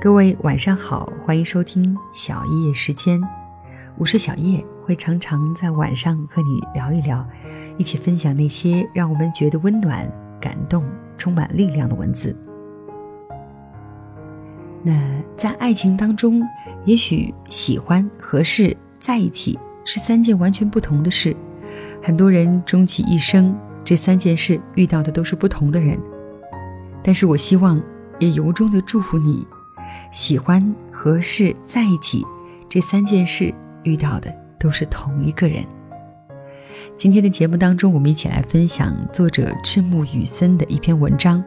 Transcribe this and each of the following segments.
各位晚上好，欢迎收听小叶时间，我是小叶，会常常在晚上和你聊一聊，一起分享那些让我们觉得温暖、感动、充满力量的文字。那在爱情当中，也许喜欢、合适、在一起是三件完全不同的事。很多人终其一生，这三件事遇到的都是不同的人。但是我希望，也由衷的祝福你。喜欢、合适、在一起，这三件事遇到的都是同一个人。今天的节目当中，我们一起来分享作者赤木雨森的一篇文章，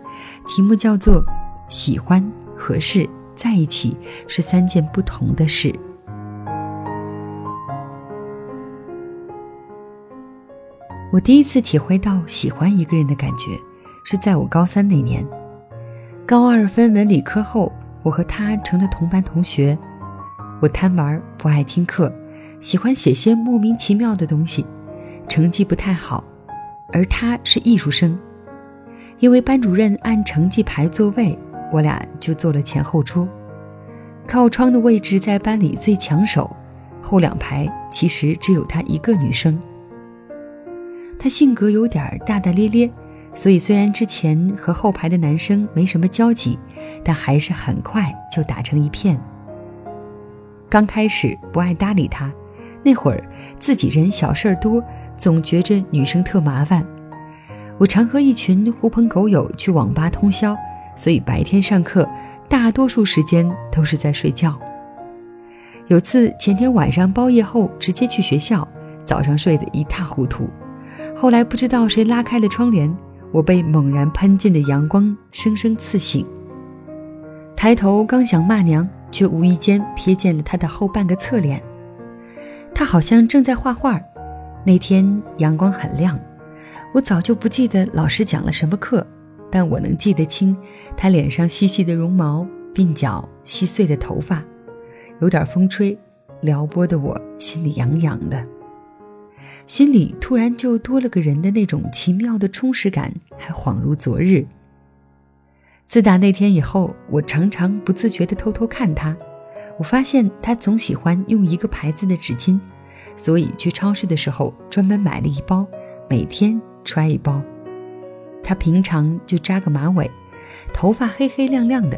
题目叫做《喜欢、合适、在一起是三件不同的事》。我第一次体会到喜欢一个人的感觉，是在我高三那年，高二分文理科后。我和他成了同班同学，我贪玩，不爱听课，喜欢写些莫名其妙的东西，成绩不太好，而他是艺术生。因为班主任按成绩排座位，我俩就坐了前后桌，靠窗的位置在班里最抢手，后两排其实只有他一个女生。他性格有点大大咧咧。所以，虽然之前和后排的男生没什么交集，但还是很快就打成一片。刚开始不爱搭理他，那会儿自己人小事儿多，总觉着女生特麻烦。我常和一群狐朋狗友去网吧通宵，所以白天上课大多数时间都是在睡觉。有次前天晚上包夜后直接去学校，早上睡得一塌糊涂，后来不知道谁拉开了窗帘。我被猛然喷进的阳光生生刺醒，抬头刚想骂娘，却无意间瞥见了他的后半个侧脸。他好像正在画画。那天阳光很亮，我早就不记得老师讲了什么课，但我能记得清他脸上细细的绒毛、鬓角细碎的头发，有点风吹，撩拨的我心里痒痒的。心里突然就多了个人的那种奇妙的充实感，还恍如昨日。自打那天以后，我常常不自觉地偷偷看他。我发现他总喜欢用一个牌子的纸巾，所以去超市的时候专门买了一包，每天揣一包。他平常就扎个马尾，头发黑黑亮亮的，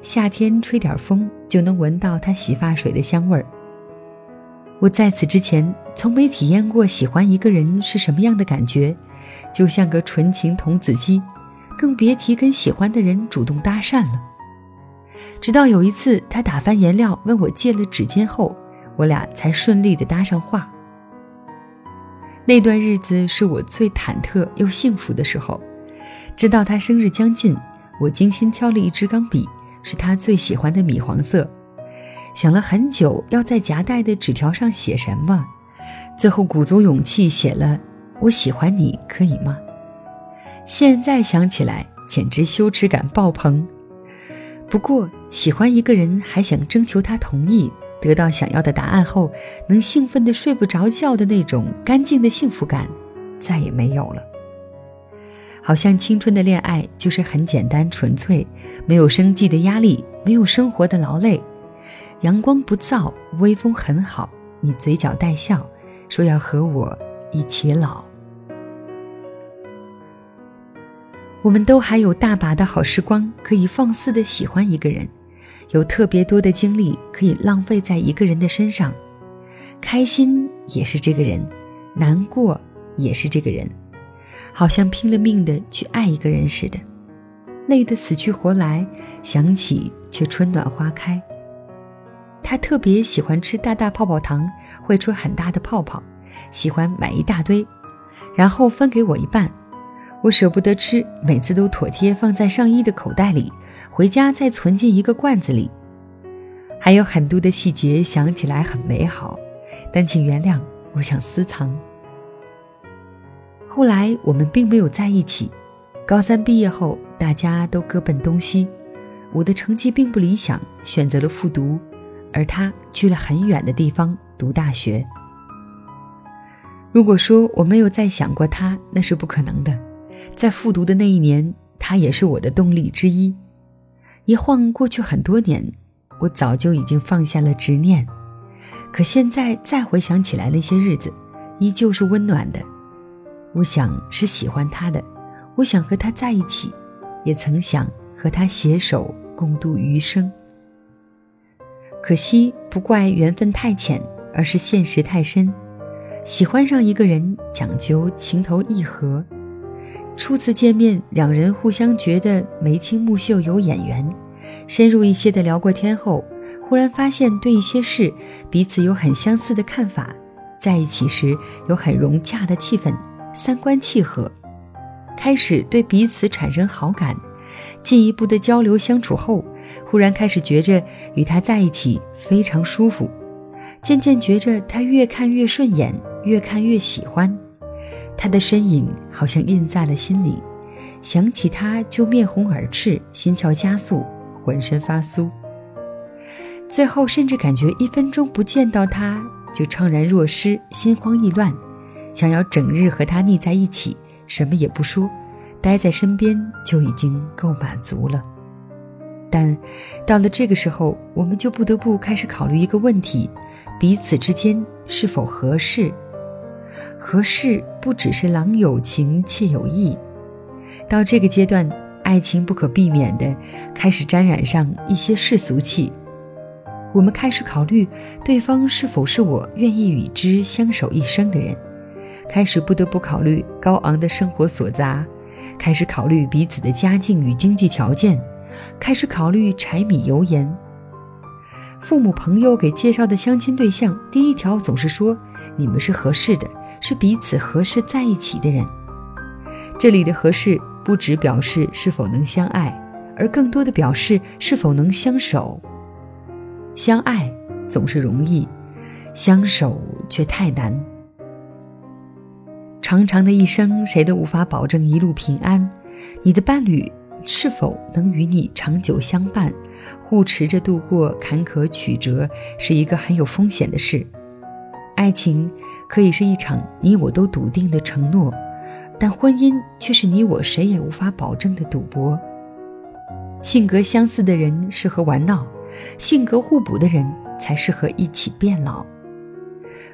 夏天吹点风就能闻到他洗发水的香味儿。我在此之前从没体验过喜欢一个人是什么样的感觉，就像个纯情童子鸡，更别提跟喜欢的人主动搭讪了。直到有一次他打翻颜料问我借了纸巾后，我俩才顺利的搭上话。那段日子是我最忐忑又幸福的时候。直到他生日将近，我精心挑了一支钢笔，是他最喜欢的米黄色。想了很久，要在夹带的纸条上写什么，最后鼓足勇气写了“我喜欢你，可以吗？”现在想起来，简直羞耻感爆棚。不过，喜欢一个人还想征求他同意，得到想要的答案后，能兴奋的睡不着觉的那种干净的幸福感，再也没有了。好像青春的恋爱就是很简单纯粹，没有生计的压力，没有生活的劳累。阳光不燥，微风很好。你嘴角带笑，说要和我一起老。我们都还有大把的好时光，可以放肆的喜欢一个人，有特别多的精力可以浪费在一个人的身上。开心也是这个人，难过也是这个人，好像拼了命的去爱一个人似的，累得死去活来，想起却春暖花开。他特别喜欢吃大大泡泡糖，会出很大的泡泡，喜欢买一大堆，然后分给我一半。我舍不得吃，每次都妥帖放在上衣的口袋里，回家再存进一个罐子里。还有很多的细节，想起来很美好，但请原谅，我想私藏。后来我们并没有在一起，高三毕业后，大家都各奔东西。我的成绩并不理想，选择了复读。而他去了很远的地方读大学。如果说我没有再想过他，那是不可能的。在复读的那一年，他也是我的动力之一。一晃过去很多年，我早就已经放下了执念。可现在再回想起来，那些日子依旧是温暖的。我想是喜欢他的，我想和他在一起，也曾想和他携手共度余生。可惜不怪缘分太浅，而是现实太深。喜欢上一个人，讲究情投意合。初次见面，两人互相觉得眉清目秀，有眼缘。深入一些的聊过天后，忽然发现对一些事彼此有很相似的看法，在一起时有很融洽的气氛，三观契合，开始对彼此产生好感。进一步的交流相处后，忽然开始觉着与他在一起非常舒服，渐渐觉着他越看越顺眼，越看越喜欢。他的身影好像印在了心里，想起他就面红耳赤，心跳加速，浑身发酥。最后甚至感觉一分钟不见到他就怅然若失，心慌意乱，想要整日和他腻在一起，什么也不说，待在身边就已经够满足了。但到了这个时候，我们就不得不开始考虑一个问题：彼此之间是否合适？合适不只是郎有情妾有意，到这个阶段，爱情不可避免的开始沾染上一些世俗气。我们开始考虑对方是否是我愿意与之相守一生的人，开始不得不考虑高昂的生活所杂，开始考虑彼此的家境与经济条件，开始考虑柴米油盐。父母朋友给介绍的相亲对象，第一条总是说你们是合适的。是彼此合适在一起的人。这里的合适不只表示是否能相爱，而更多的表示是否能相守。相爱总是容易，相守却太难。长长的一生，谁都无法保证一路平安。你的伴侣是否能与你长久相伴，护持着度过坎坷曲折，是一个很有风险的事。爱情。可以是一场你我都笃定的承诺，但婚姻却是你我谁也无法保证的赌博。性格相似的人适合玩闹，性格互补的人才适合一起变老。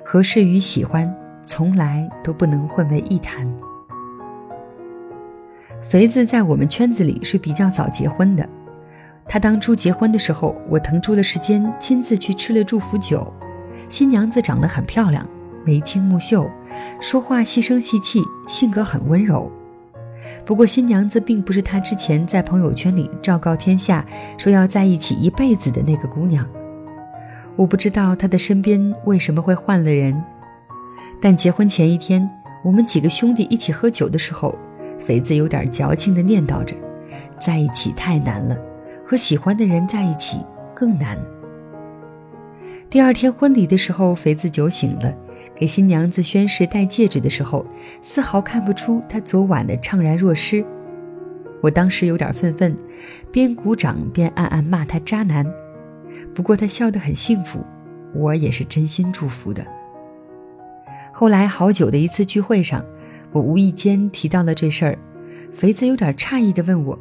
合适与喜欢从来都不能混为一谈。肥子在我们圈子里是比较早结婚的，他当初结婚的时候，我腾出了时间亲自去吃了祝福酒。新娘子长得很漂亮。眉清目秀，说话细声细气，性格很温柔。不过新娘子并不是他之前在朋友圈里昭告天下说要在一起一辈子的那个姑娘。我不知道他的身边为什么会换了人。但结婚前一天，我们几个兄弟一起喝酒的时候，肥子有点矫情地念叨着：“在一起太难了，和喜欢的人在一起更难。”第二天婚礼的时候，肥子酒醒了。给新娘子宣誓戴戒指的时候，丝毫看不出他昨晚的怅然若失。我当时有点愤愤，边鼓掌边暗暗骂他渣男。不过他笑得很幸福，我也是真心祝福的。后来好久的一次聚会上，我无意间提到了这事儿，肥子有点诧异地问我：“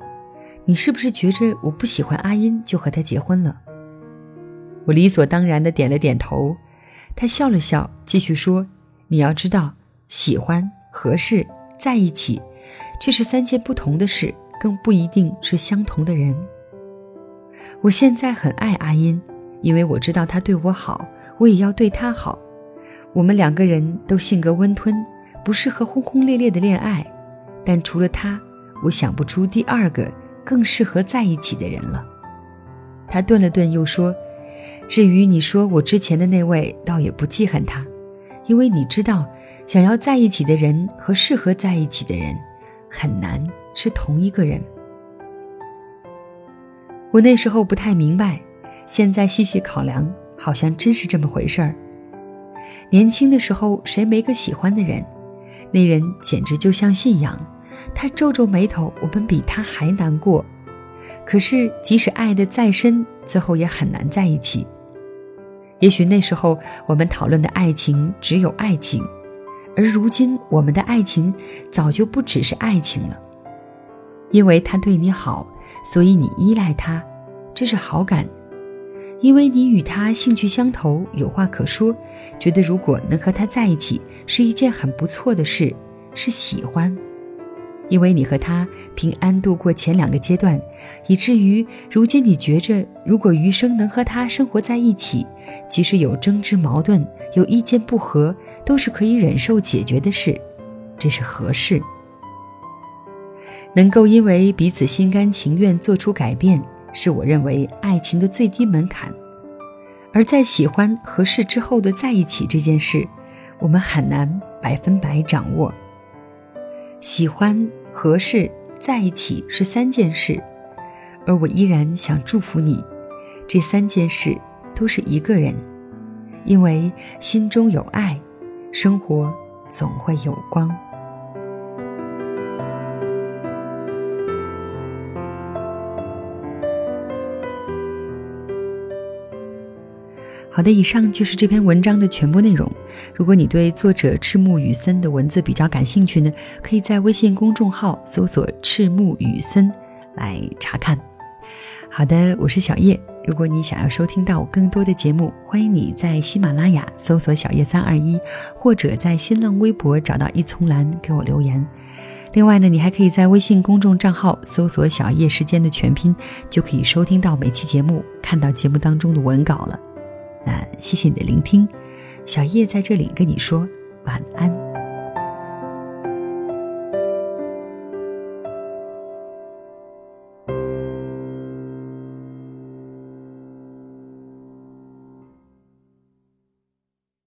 你是不是觉着我不喜欢阿音就和他结婚了？”我理所当然地点了点头。他笑了笑，继续说：“你要知道，喜欢、合适、在一起，这是三件不同的事，更不一定是相同的人。我现在很爱阿音，因为我知道他对我好，我也要对他好。我们两个人都性格温吞，不适合轰轰烈烈的恋爱，但除了他，我想不出第二个更适合在一起的人了。”他顿了顿，又说。至于你说我之前的那位，倒也不记恨他，因为你知道，想要在一起的人和适合在一起的人，很难是同一个人。我那时候不太明白，现在细细考量，好像真是这么回事儿。年轻的时候，谁没个喜欢的人？那人简直就像信仰，他皱皱眉头，我们比他还难过。可是，即使爱得再深，最后也很难在一起。也许那时候我们讨论的爱情只有爱情，而如今我们的爱情早就不只是爱情了。因为他对你好，所以你依赖他，这是好感；因为你与他兴趣相投，有话可说，觉得如果能和他在一起是一件很不错的事，是喜欢。因为你和他平安度过前两个阶段，以至于如今你觉着，如果余生能和他生活在一起，即使有争执、矛盾、有意见不合，都是可以忍受解决的事，这是合适。能够因为彼此心甘情愿做出改变。是我认为爱情的最低门槛，而在喜欢合适之后的在一起这件事，我们很难百分百掌握。喜欢、合适、在一起是三件事，而我依然想祝福你，这三件事都是一个人，因为心中有爱，生活总会有光。好的，以上就是这篇文章的全部内容。如果你对作者赤木雨森的文字比较感兴趣呢，可以在微信公众号搜索“赤木雨森”来查看。好的，我是小叶。如果你想要收听到更多的节目，欢迎你在喜马拉雅搜索“小叶三二一”，或者在新浪微博找到一丛蓝给我留言。另外呢，你还可以在微信公众账号搜索“小叶时间”的全拼，就可以收听到每期节目，看到节目当中的文稿了。那谢谢你的聆听，小叶在这里跟你说晚安。